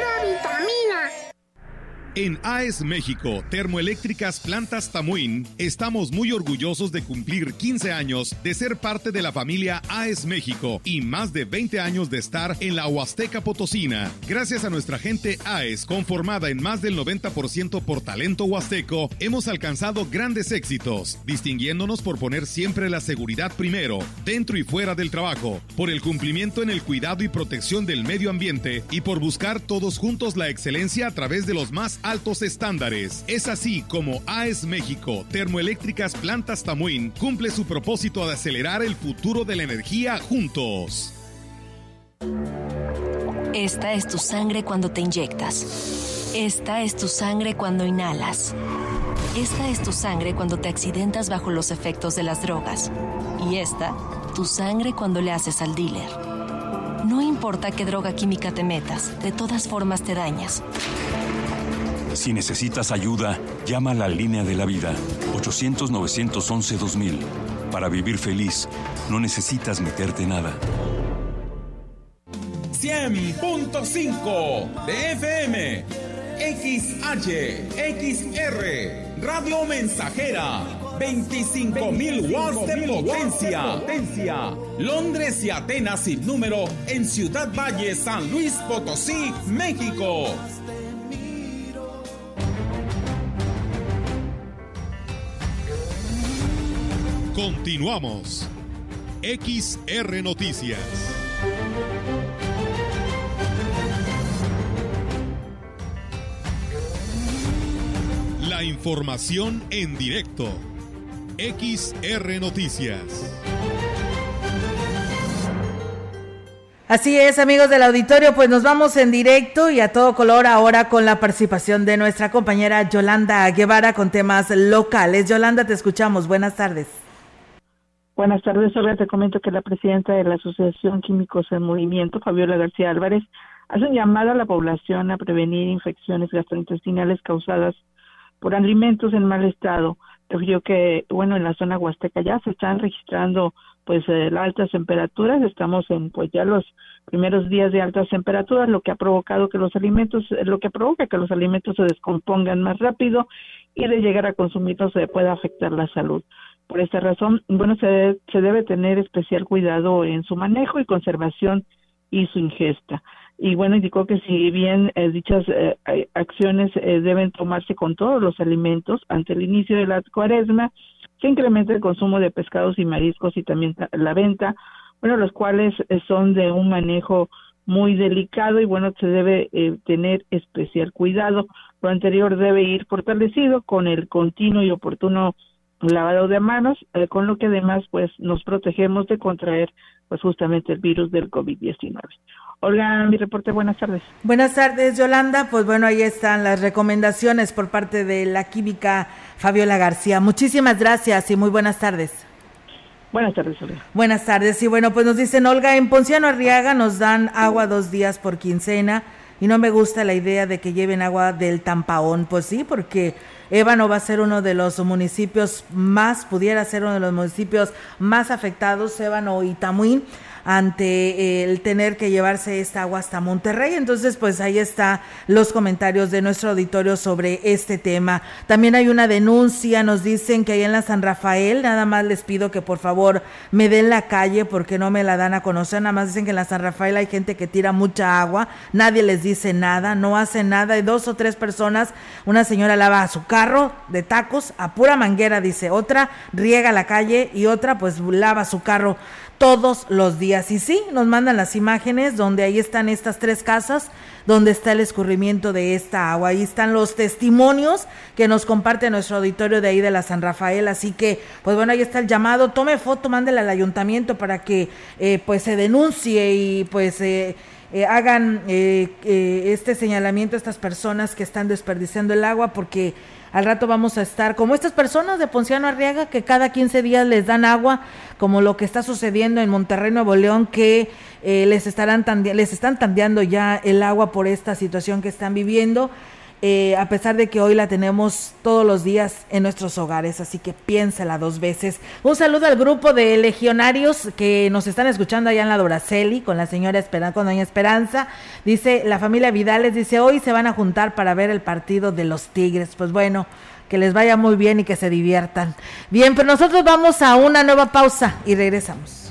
En AES México, Termoeléctricas Plantas Tamuín, estamos muy orgullosos de cumplir 15 años de ser parte de la familia AES México y más de 20 años de estar en la Huasteca Potosina. Gracias a nuestra gente AES, conformada en más del 90% por talento huasteco, hemos alcanzado grandes éxitos, distinguiéndonos por poner siempre la seguridad primero, dentro y fuera del trabajo, por el cumplimiento en el cuidado y protección del medio ambiente y por buscar todos juntos la excelencia a través de los más altos estándares. Es así como AES México, Termoeléctricas Plantas Tamuín, cumple su propósito de acelerar el futuro de la energía juntos. Esta es tu sangre cuando te inyectas. Esta es tu sangre cuando inhalas. Esta es tu sangre cuando te accidentas bajo los efectos de las drogas. Y esta tu sangre cuando le haces al dealer. No importa qué droga química te metas, de todas formas te dañas. Si necesitas ayuda, llama a la línea de la vida 800-911-2000. Para vivir feliz, no necesitas meterte nada. 100.5 de FM, XH, XR, Radio Mensajera, 25.000 watts de potencia. potencia. Londres y Atenas sin número en Ciudad Valle, San Luis Potosí, México. Continuamos. XR Noticias. La información en directo. XR Noticias. Así es, amigos del auditorio, pues nos vamos en directo y a todo color ahora con la participación de nuestra compañera Yolanda Guevara con temas locales. Yolanda, te escuchamos. Buenas tardes. Buenas tardes, Olga. Te comento que la presidenta de la Asociación Químicos en Movimiento, Fabiola García Álvarez, hace un llamado a la población a prevenir infecciones gastrointestinales causadas por alimentos en mal estado. Refirió que, bueno, en la zona huasteca ya se están registrando pues eh, altas temperaturas, estamos en pues ya los primeros días de altas temperaturas, lo que ha provocado que los alimentos, eh, lo que provoca que los alimentos se descompongan más rápido y de llegar a consumirlos se pueda afectar la salud. Por esta razón, bueno, se, se debe tener especial cuidado en su manejo y conservación y su ingesta. Y bueno, indicó que si bien eh, dichas eh, acciones eh, deben tomarse con todos los alimentos ante el inicio de la cuaresma, se incrementa el consumo de pescados y mariscos y también la venta, bueno, los cuales son de un manejo muy delicado y bueno, se debe tener especial cuidado. Lo anterior debe ir fortalecido con el continuo y oportuno lavado de manos, eh, con lo que además pues nos protegemos de contraer pues justamente el virus del COVID-19. Olga, mi reporte, buenas tardes. Buenas tardes, Yolanda. Pues bueno, ahí están las recomendaciones por parte de la química Fabiola García. Muchísimas gracias y muy buenas tardes. Buenas tardes, Olga. Buenas tardes. Y bueno, pues nos dicen, Olga, en Ponciano Arriaga nos dan agua dos días por quincena y no me gusta la idea de que lleven agua del Tampaón. Pues sí, porque Ébano va a ser uno de los municipios más, pudiera ser uno de los municipios más afectados, Ébano y Tamuín ante el tener que llevarse esta agua hasta Monterrey. Entonces, pues ahí está los comentarios de nuestro auditorio sobre este tema. También hay una denuncia, nos dicen que ahí en la San Rafael, nada más les pido que por favor me den la calle porque no me la dan a conocer, nada más dicen que en la San Rafael hay gente que tira mucha agua, nadie les dice nada, no hace nada, hay dos o tres personas, una señora lava su carro de tacos a pura manguera, dice, otra riega la calle y otra pues lava su carro todos los días. Y sí, nos mandan las imágenes donde ahí están estas tres casas, donde está el escurrimiento de esta agua. Ahí están los testimonios que nos comparte nuestro auditorio de ahí de la San Rafael. Así que, pues bueno, ahí está el llamado. Tome foto, mándela al ayuntamiento para que eh, pues se denuncie y pues... Eh, eh, hagan este señalamiento a estas personas que están desperdiciando el agua porque al rato vamos a estar como estas personas de Ponciano Arriaga que cada 15 días les dan agua, como lo que está sucediendo en Monterrey, Nuevo León, que eh, les, estarán les están tandeando ya el agua por esta situación que están viviendo. Eh, a pesar de que hoy la tenemos todos los días en nuestros hogares, así que piénsela dos veces. Un saludo al grupo de legionarios que nos están escuchando allá en la Doraceli con la señora Esperanza, con doña Esperanza. Dice, la familia Vidales dice, hoy se van a juntar para ver el partido de los Tigres. Pues bueno, que les vaya muy bien y que se diviertan. Bien, pero nosotros vamos a una nueva pausa y regresamos.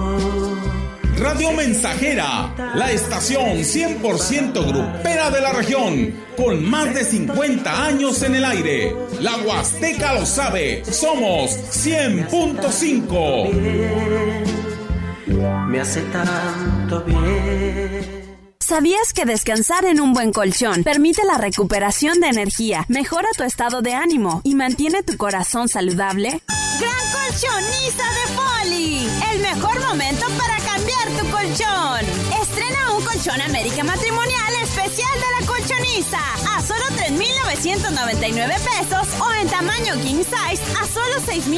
Radio Mensajera, la estación 100% grupera de la región, con más de 50 años en el aire. La Huasteca lo sabe, somos 100.5. Me hace tanto bien. ¿Sabías que descansar en un buen colchón permite la recuperación de energía, mejora tu estado de ánimo y mantiene tu corazón saludable? Gran colchonista de Poli, el mejor momento para Estrena un colchón América Matrimonial especial de la colchonista a solo 3.999 pesos o en tamaño king size a solo 6.999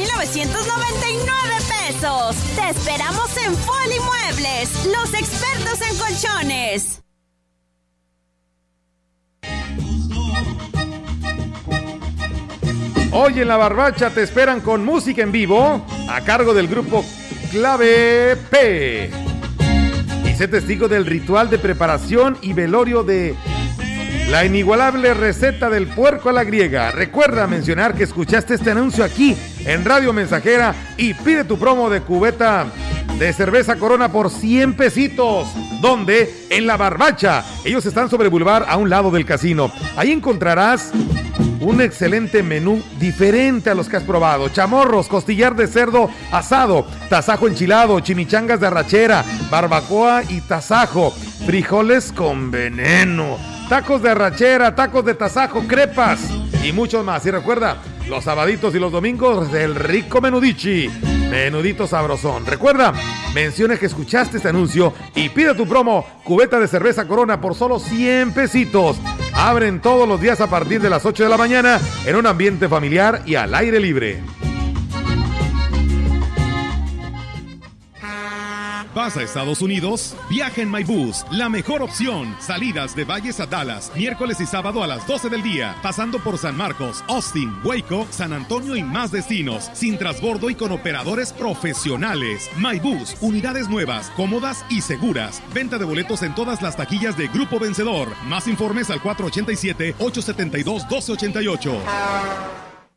pesos. Te esperamos en Poli Muebles, los expertos en colchones. Hoy en la barbacha te esperan con música en vivo a cargo del grupo Clave P. Sé testigo del ritual de preparación y velorio de la inigualable receta del puerco a la griega. Recuerda mencionar que escuchaste este anuncio aquí en Radio Mensajera y pide tu promo de cubeta de cerveza Corona por 100 pesitos. ¿Dónde? En la barbacha. Ellos están sobre Boulevard a un lado del casino. Ahí encontrarás un excelente menú diferente a los que has probado. Chamorros, costillar de cerdo asado, tasajo enchilado, chimichangas de arrachera, barbacoa y tasajo, frijoles con veneno, tacos de arrachera, tacos de tasajo, crepas y mucho más. Y recuerda, los sabaditos y los domingos del rico menudichi. Menudito sabrosón. Recuerda, menciona que escuchaste este anuncio y pide tu promo cubeta de cerveza Corona por solo 100 pesitos. Abren todos los días a partir de las 8 de la mañana en un ambiente familiar y al aire libre. ¿Vas a Estados Unidos? Viaja en MyBus, la mejor opción. Salidas de Valles a Dallas, miércoles y sábado a las 12 del día, pasando por San Marcos, Austin, Waco, San Antonio y más destinos, sin transbordo y con operadores profesionales. MyBus, unidades nuevas, cómodas y seguras. Venta de boletos en todas las taquillas de Grupo Vencedor. Más informes al 487-872-1288.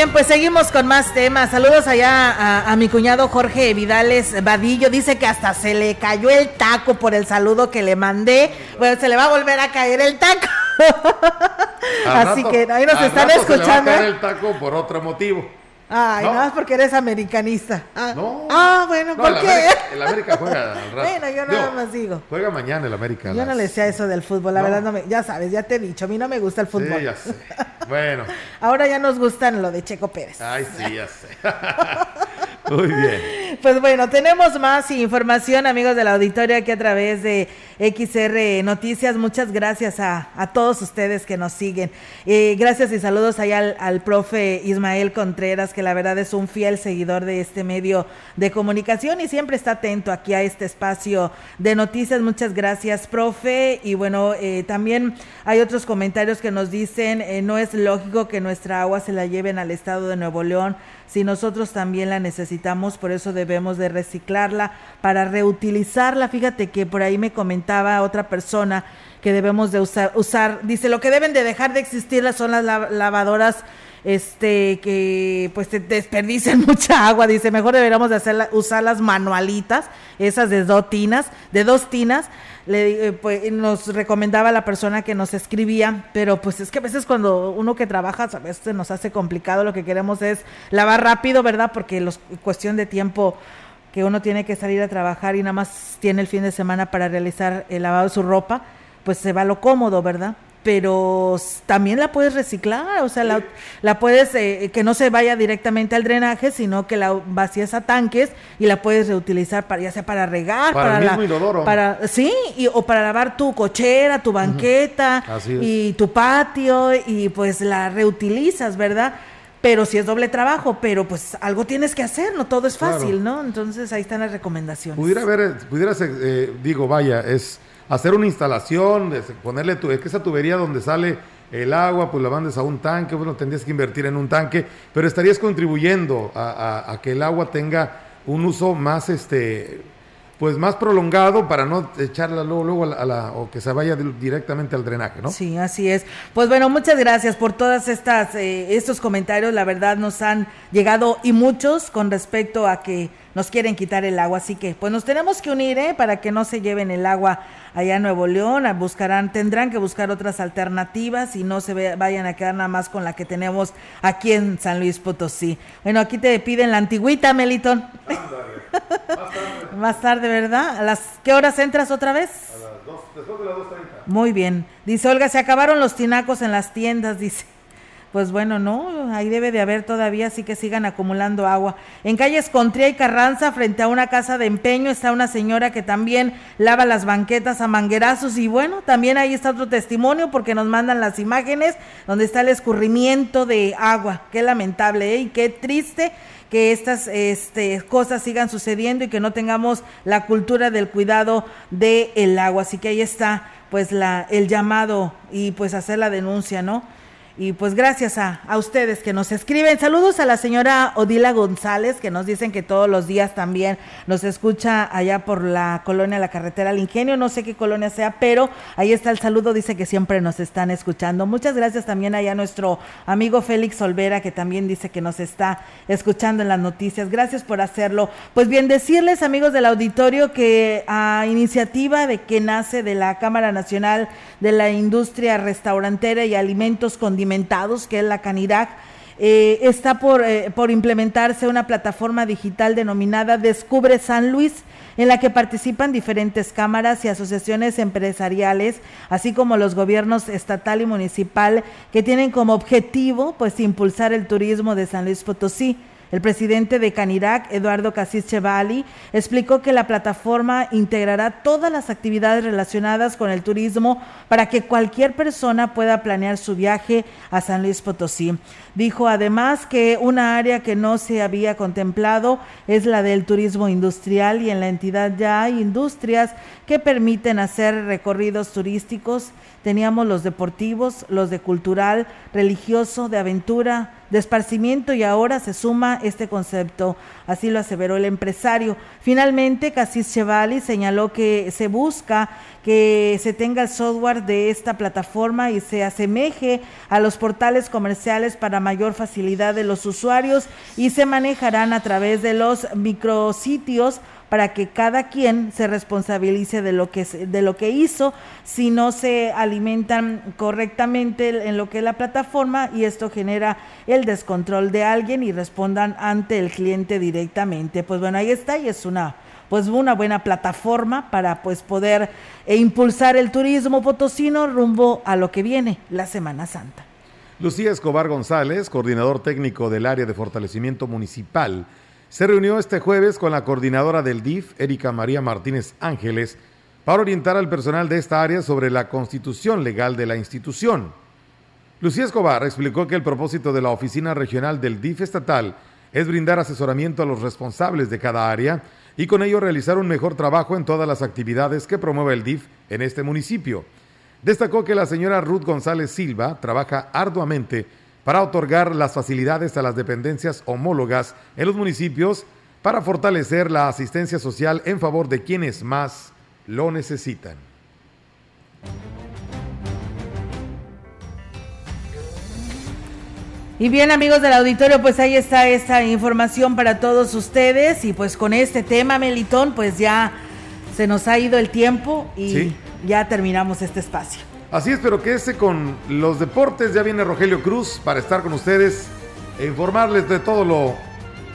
Bien, pues seguimos con más temas. Saludos allá a, a, mi cuñado Jorge Vidales Vadillo. Dice que hasta se le cayó el taco por el saludo que le mandé. Bueno, se le va a volver a caer el taco. Así rato, que ahí nos están escuchando. Se le va a caer el taco por otro motivo. Ay, No. nada más porque eres americanista. Ah, No. ah, bueno, No, ¿por el qué? América, el América juega al rato. Bueno, yo nada Digo, más digo. Juega mañana el América. Yo no las- le sé a eso del fútbol, la No. verdad no me, ya sabes, ya te he dicho, a mí no me gusta el fútbol. Sí, ya sé. Bueno. Ahora ya nos gustan lo de Checo Pérez. Ay, sí, ya sé. Muy bien. Pues bueno, tenemos más información, amigos de la auditorio, aquí a través de XR Noticias. Muchas gracias a, todos ustedes que nos siguen. Eh, gracias y saludos allá al, al, profe Ismael Contreras, que la verdad es un fiel seguidor de este medio de comunicación y siempre está atento aquí a este espacio de noticias. Muchas gracias, profe. Y bueno, eh, también hay otros comentarios que nos dicen, eh, no es lógico que nuestra agua se la lleven al estado de Nuevo León si nosotros también la necesitamos, por eso debemos de reciclarla para reutilizarla. Fíjate que por ahí me comentaba otra persona que debemos de usar, usar dice, lo que deben de dejar de existir son las lavadoras este que pues te desperdician mucha agua, dice, mejor deberíamos de hacer usar las manualitas, esas de dos tinas, de dos tinas, le, pues, nos recomendaba la persona que nos escribía, pero pues es que a veces cuando uno que trabaja, a veces nos hace complicado, lo que queremos es lavar rápido, ¿verdad? Porque los cuestión de tiempo que uno tiene que salir a trabajar y nada más tiene el fin de semana para realizar el lavado de su ropa, pues se va lo cómodo, ¿verdad? Pero también la puedes reciclar, o sea, la, la puedes, eh, que no se vaya directamente al drenaje, sino que la vacías a tanques y la puedes reutilizar para, ya sea para regar, para, para, el mismo para sí, y, o para lavar tu cochera, tu banqueta y tu patio y pues la reutilizas, ¿verdad? Pero si es doble trabajo, pero pues algo tienes que hacer, no todo es fácil, ¿no? Entonces ahí están las recomendaciones. Pudiera haber, pudiera ser, eh, digo, vaya, es hacer una instalación, ponerle tu, es que esa tubería donde sale el agua, pues la mandes a un tanque, bueno, tendrías que invertir en un tanque, pero estarías contribuyendo a, que el agua tenga un uso más, este, pues más prolongado para no echarla luego, luego a la, o que se vaya directamente al drenaje, ¿no? Sí, así es. Pues bueno, muchas gracias por todas estas eh, estos comentarios, la verdad nos han llegado y muchos con respecto a que nos quieren quitar el agua, así que pues nos tenemos que unir, ¿eh? Para que no se lleven el agua allá en Nuevo León, buscarán, tendrán que buscar otras alternativas y no se vayan a quedar nada más con la que tenemos aquí en San Luis Potosí. Bueno, aquí te piden la antigüita, Meliton. Más tarde. ¿verdad? ¿A las qué horas entras otra vez? A las dos, después de las 2.30. Muy bien. Dice Olga, se acabaron los tinacos en las tiendas, dice pues bueno, no, ahí debe de haber todavía, así que sigan acumulando agua. En calles Contría y Carranza, frente a una casa de empeño, está una señora que también lava las banquetas a manguerazos y bueno, también ahí está otro testimonio porque nos mandan las imágenes donde está el escurrimiento de agua. Qué lamentable ¿eh? y qué triste que estas este, cosas sigan sucediendo y que no tengamos la cultura del cuidado del agua. Así que ahí está pues la, el llamado y pues hacer la denuncia, ¿no? Y pues gracias a, a, ustedes que nos escriben. Saludos a la señora Odila González, que nos dicen que todos los días también nos escucha allá por la colonia La Carretera al Ingenio. No sé qué colonia sea, pero ahí está el saludo. Dice que siempre nos están escuchando. Muchas gracias también allá a nuestro amigo Félix Olvera, que también dice que nos está escuchando en las noticias. Gracias por hacerlo. Pues bien, decirles, amigos del auditorio, que a iniciativa de que nace de la Cámara Nacional de la Industria Restaurantera y Alimentos Condimentados, que es la Canirac, eh, está por, eh, por implementarse una plataforma digital denominada Descubre San Luis, en la que participan diferentes cámaras y asociaciones empresariales, así como los gobiernos estatal y municipal, que tienen como objetivo pues impulsar el turismo de San Luis Potosí. El presidente de Canirac, Eduardo Casís Chevali, explicó que la plataforma integrará todas las actividades relacionadas con el turismo para que cualquier persona pueda planear su viaje a San Luis Potosí. Dijo además que una área que no se había contemplado es la del turismo industrial y en la entidad ya hay industrias que permiten hacer recorridos turísticos. Teníamos los deportivos, los de cultural, religioso, de aventura, de esparcimiento y ahora se suma este concepto. Así lo aseveró el empresario. Finalmente, Cassis Chevali señaló que se busca que se tenga el software de esta plataforma y se asemeje a los portales comerciales para mayor facilidad de los usuarios y se manejarán a través de los micrositios para que cada quien se responsabilice de lo que de lo que hizo si no se alimentan correctamente en lo que es la plataforma y esto genera el descontrol de alguien y respondan ante el cliente directamente. Pues bueno, ahí está y es una pues una buena plataforma para pues poder e impulsar el turismo potosino rumbo a lo que viene, la Semana Santa. Lucía Escobar González, coordinador técnico del área de fortalecimiento municipal, se reunió este jueves con la coordinadora del DIF, Erika María Martínez Ángeles, para orientar al personal de esta área sobre la constitución legal de la institución. Lucía Escobar explicó que el propósito de la oficina regional del DIF estatal es brindar asesoramiento a los responsables de cada área y con ello realizar un mejor trabajo en todas las actividades que promueve el DIF en este municipio. Destacó que la señora Ruth González Silva trabaja arduamente para otorgar las facilidades a las dependencias homólogas en los municipios para fortalecer la asistencia social en favor de quienes más lo necesitan. Y bien amigos del auditorio, pues ahí está esta información para todos ustedes y pues con este tema, Melitón, pues ya se nos ha ido el tiempo y ya terminamos este espacio. Así es, pero ese con los deportes. Ya viene Rogelio Cruz para estar con ustedes e informarles de todo lo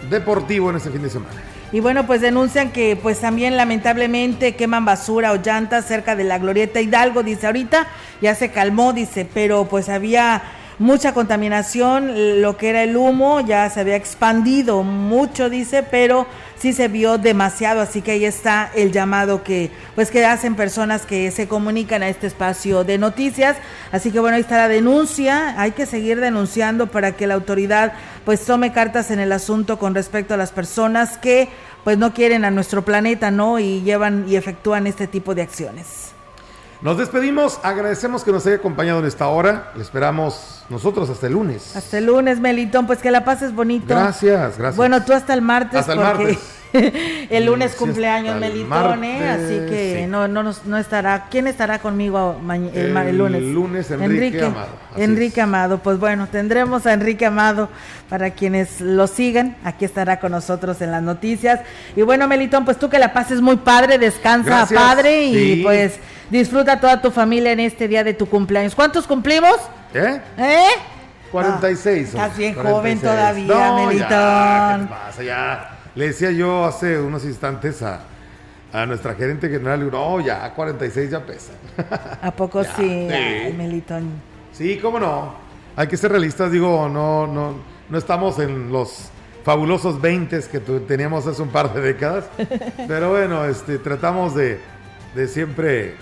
deportivo en este fin de semana. Y bueno, pues denuncian que pues también lamentablemente queman basura o llantas cerca de la Glorieta Hidalgo, dice ahorita, ya se calmó, dice, pero pues había mucha contaminación, lo que era el humo ya se había expandido mucho, dice, pero sí se vio demasiado, así que ahí está el llamado que pues que hacen personas que se comunican a este espacio de noticias, así que bueno, ahí está la denuncia, hay que seguir denunciando para que la autoridad pues tome cartas en el asunto con respecto a las personas que pues no quieren a nuestro planeta, ¿no? Y llevan y efectúan este tipo de acciones. Nos despedimos, agradecemos que nos haya acompañado en esta hora. Le esperamos nosotros hasta el lunes. Hasta el lunes, Melitón, pues que la pases bonito. Gracias, gracias. Bueno, tú hasta el martes. Hasta el martes. el lunes cumpleaños Melitón, ¿eh? así que no, no, no estará. ¿Quién estará conmigo el, el, lunes? El lunes Enrique, Amado. Enrique Amado, pues bueno, tendremos a Enrique Amado para quienes lo sigan. Aquí estará con nosotros en las noticias. Y bueno, Melitón, pues tú que la pases muy padre, descansa padre y pues Disfruta toda tu familia en este día de tu cumpleaños. ¿Cuántos cumplimos? ¿Eh? ¿Eh? 46. estás bien joven todavía, Melitón. ¿qué pasa? Ya. Le decía yo hace unos instantes a, a nuestra gerente general, no, ya, 46 ya pesa. ¿A poco sí? Melitón. Sí, cómo no. Hay que ser realistas, digo, no, no, no estamos en los fabulosos 20 que teníamos hace un par de décadas. pero bueno, este, tratamos de, de siempre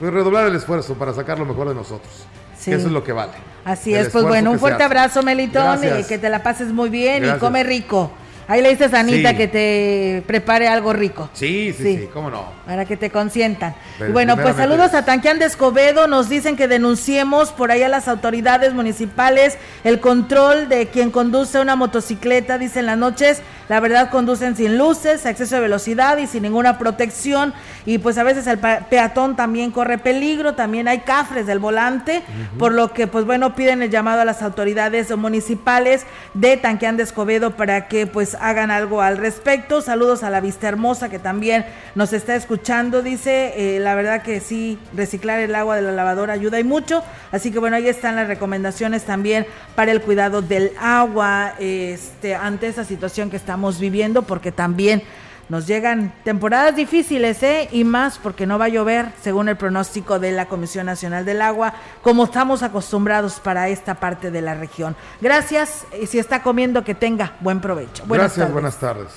pues redoblar el esfuerzo para sacar lo mejor de nosotros. Eso es lo que vale. Así es, pues bueno, un fuerte abrazo, Melitón, y que te la pases muy bien y come rico. Ahí le dices a Anita que te prepare algo rico. Sí, sí, sí, cómo no. Para que te consientan. bueno, pues saludos a Tanquián de Escobedo. Nos dicen que denunciemos por ahí a las autoridades municipales el control de quien conduce una motocicleta. Dicen las noches, la verdad conducen sin luces, exceso de velocidad y sin ninguna protección. Y pues a veces el peatón también corre peligro. También hay cafres del volante. Por lo que, pues bueno, piden el llamado a las autoridades municipales de Tanquián de Escobedo para que pues hagan algo al respecto. Saludos a la Vista Hermosa que también nos está escuchando. Dice, eh, la verdad que sí, reciclar el agua de la lavadora ayuda y mucho. Así que bueno, ahí están las recomendaciones también para el cuidado del agua este, ante esa situación que estamos viviendo, porque también nos llegan temporadas difíciles, ¿eh? Y más porque no va a llover, según el pronóstico de la Comisión Nacional del Agua, como estamos acostumbrados para esta parte de la región. Gracias y si está comiendo, que tenga buen provecho. Buenas Gracias, buenas tardes.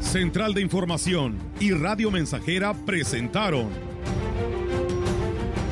Central de Información y Radio Mensajera presentaron